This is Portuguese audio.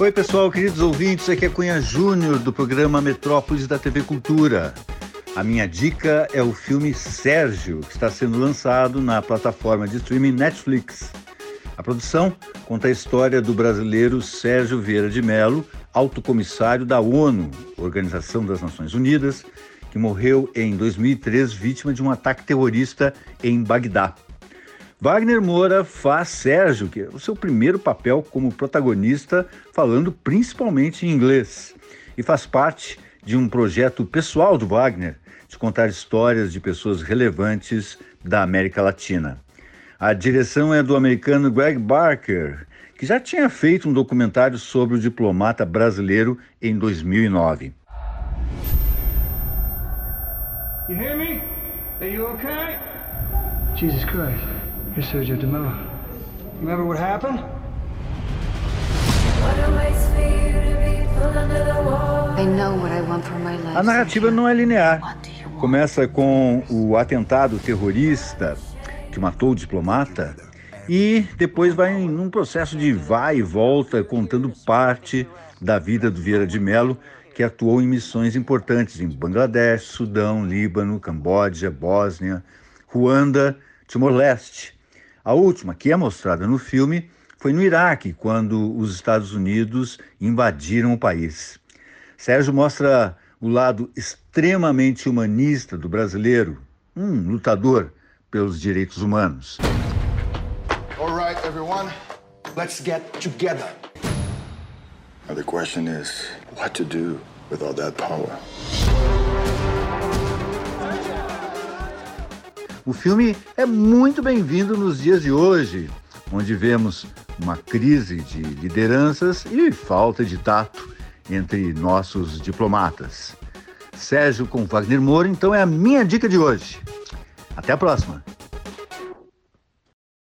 Oi, pessoal, queridos ouvintes, aqui é Cunha Júnior do programa Metrópolis da TV Cultura. A minha dica é o filme Sérgio, que está sendo lançado na plataforma de streaming Netflix. A produção conta a história do brasileiro Sérgio Vieira de Mello, alto comissário da ONU, Organização das Nações Unidas, que morreu em 2003 vítima de um ataque terrorista em Bagdá. Wagner Moura faz Sérgio, que é o seu primeiro papel como protagonista, falando principalmente em inglês, e faz parte de um projeto pessoal do Wagner de contar histórias de pessoas relevantes da América Latina. A direção é do americano Greg Barker, que já tinha feito um documentário sobre o diplomata brasileiro em 2009. You hear me? Are you okay? Jesus Christ. You're Sergio de Mello. Remember what happened? A narrativa não é linear. Começa com o atentado terrorista que matou o diplomata e depois vai num processo de vai e volta contando parte da vida do Vieira de Mello, que atuou em missões importantes em Bangladesh, Sudão, Líbano, Camboja, Bósnia, Ruanda, Timor-Leste. A última, que é mostrada no filme, foi no Iraque, quando os Estados Unidos invadiram o país. Sérgio mostra o lado extremamente humanista do brasileiro, um lutador pelos direitos humanos. All right, everyone, let's get together. Now the question is, what to do with all that power? O filme é muito bem-vindo nos dias de hoje, onde vemos uma crise de lideranças e falta de tato entre nossos diplomatas. Sérgio com Wagner Moura, então é a minha dica de hoje. Até a próxima!